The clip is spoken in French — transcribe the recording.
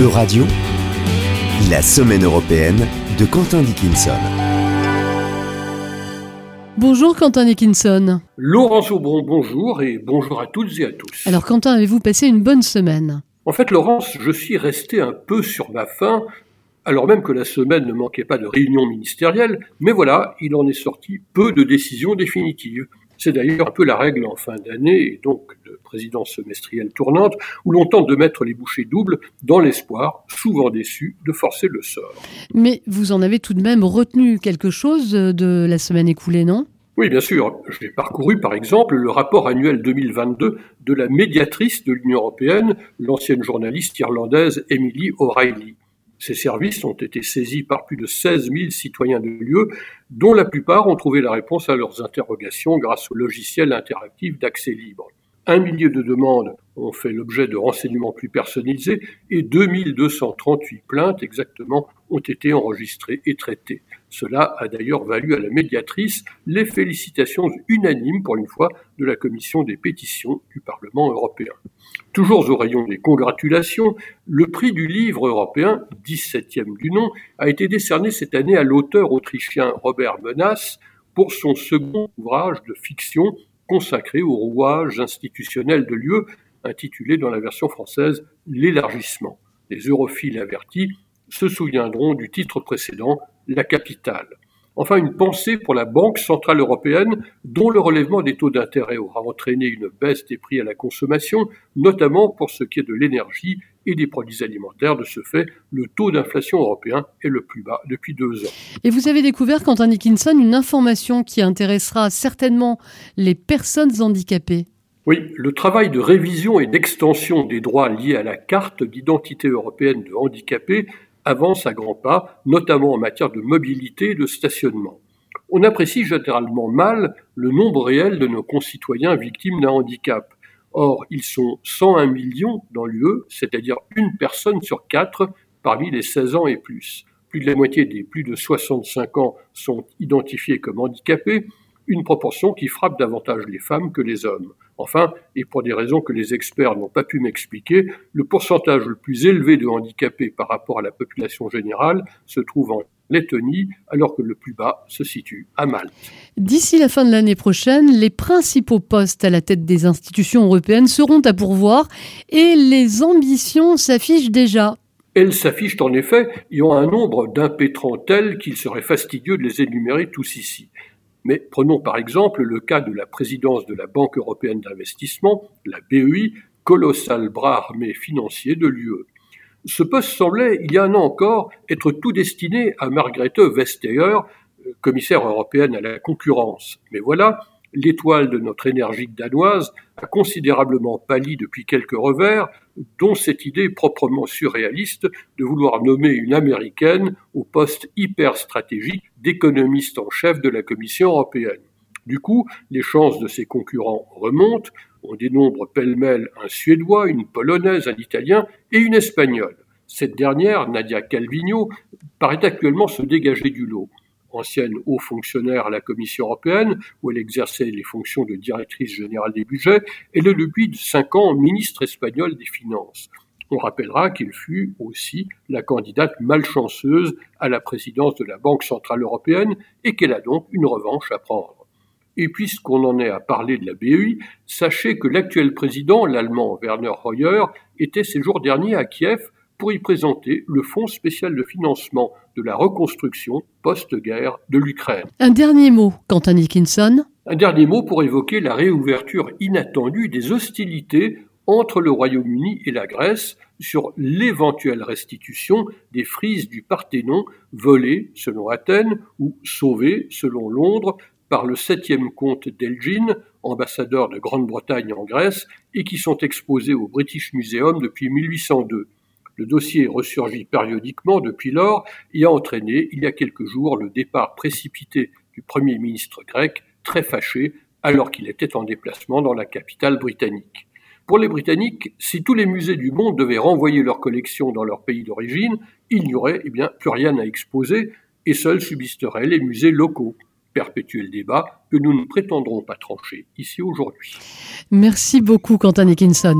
Euradio, la semaine européenne de Quentin Dickinson. Bonjour Quentin Dickinson. Laurence Aubron, bonjour et bonjour à toutes et à tous. Alors Quentin, avez-vous passé une bonne semaine? En fait, Laurence, je suis resté un peu sur ma faim, alors même que la semaine ne manquait pas de réunions ministérielles, mais voilà, il en est sorti peu de décisions définitives. C'est d'ailleurs un peu la règle en fin d'année, et donc de présidence semestrielle tournante, où l'on tente de mettre les bouchées doubles dans l'espoir, souvent déçu, de forcer le sort. Mais vous en avez tout de même retenu quelque chose de la semaine écoulée, non? Oui, bien sûr. J'ai parcouru, par exemple, le rapport annuel 2022 de la médiatrice de l'Union européenne, l'ancienne journaliste irlandaise Emily O'Reilly. Ces services ont été saisis par plus de 16 000 citoyens de l'UE, dont la plupart ont trouvé la réponse à leurs interrogations grâce au logiciel interactif d'accès libre. Un millier de demandes ont fait l'objet de renseignements plus personnalisés et 2238 plaintes exactement ont été enregistrées et traitées. Cela a d'ailleurs valu à la médiatrice les félicitations unanimes pour une fois de la commission des pétitions du Parlement européen. Toujours au rayon des congratulations, le prix du livre européen, 17e du nom, a été décerné cette année à l'auteur autrichien Robert Menas pour son second ouvrage de fiction consacré au rouage institutionnel de l'UE, intitulé dans la version française L'élargissement. Les europhiles avertis se souviendront du titre précédent, La capitale. Enfin, une pensée pour la Banque centrale européenne, dont le relèvement des taux d'intérêt aura entraîné une baisse des prix à la consommation, notamment pour ce qui est de l'énergie et des produits alimentaires. De ce fait, le taux d'inflation européen est le plus bas depuis deux ans. Et vous avez découvert, Quentin Dickinson, une information qui intéressera certainement les personnes handicapées. Oui, le travail de révision et d'extension des droits liés à la carte d'identité européenne de handicapés avance à grands pas, notamment en matière de mobilité et de stationnement. On apprécie généralement mal le nombre réel de nos concitoyens victimes d'un handicap. Or, ils sont 101 millions dans l'UE, c'est-à-dire une personne sur quatre parmi les 16 ans et plus. Plus de la moitié des plus de 65 ans sont identifiés comme handicapés, une proportion qui frappe davantage les femmes que les hommes. Enfin, et pour des raisons que les experts n'ont pas pu m'expliquer, le pourcentage le plus élevé de handicapés par rapport à la population générale se trouve en Lettonie, alors que le plus bas se situe à Malte. D'ici la fin de l'année prochaine, les principaux postes à la tête des institutions européennes seront à pourvoir et les ambitions s'affichent déjà. Elles s'affichent en effet et ont un nombre d'impétrants tel qu'il serait fastidieux de les énumérer tous ici. Mais prenons par exemple le cas de la présidence de la Banque européenne d'investissement, la BEI, colossal bras armé financier de l'UE. Ce poste semblait, il y a un an encore, être tout destiné à Margrethe Vestager, commissaire européenne à la concurrence. Mais voilà, l'étoile de notre énergique danoise a considérablement pâli depuis quelques revers, dont cette idée proprement surréaliste de vouloir nommer une américaine au poste hyper stratégique d'économiste en chef de la Commission européenne. Du coup, les chances de ses concurrents remontent, on dénombre pêle-mêle un Suédois, une Polonaise, un Italien et une Espagnole. Cette dernière, Nadia Calvino, paraît actuellement se dégager du lot ancienne haut fonctionnaire à la Commission européenne, où elle exerçait les fonctions de directrice générale des budgets, elle est depuis cinq ans ministre espagnole des Finances. On rappellera qu'elle fut aussi la candidate malchanceuse à la présidence de la Banque centrale européenne et qu'elle a donc une revanche à prendre. Et puisqu'on en est à parler de la BEI, sachez que l'actuel président, l'allemand Werner Hoyer, était ces jours derniers à Kiev pour y présenter le Fonds spécial de financement de la reconstruction post-guerre de l'Ukraine. Un dernier mot, Quentin Dickinson. Un dernier mot pour évoquer la réouverture inattendue des hostilités entre le Royaume-Uni et la Grèce sur l'éventuelle restitution des frises du Parthénon volées selon Athènes ou sauvées selon Londres par le septième comte d'Elgin, ambassadeur de Grande-Bretagne en Grèce, et qui sont exposées au British Museum depuis 1802. Le dossier ressurgit périodiquement depuis lors et a entraîné, il y a quelques jours, le départ précipité du Premier ministre grec, très fâché, alors qu'il était en déplacement dans la capitale britannique. Pour les Britanniques, si tous les musées du monde devaient renvoyer leurs collections dans leur pays d'origine, il n'y aurait eh bien, plus rien à exposer et seuls subsisteraient les musées locaux. Perpétuel débat que nous ne prétendrons pas trancher ici aujourd'hui. Merci beaucoup, Quentin Dickinson.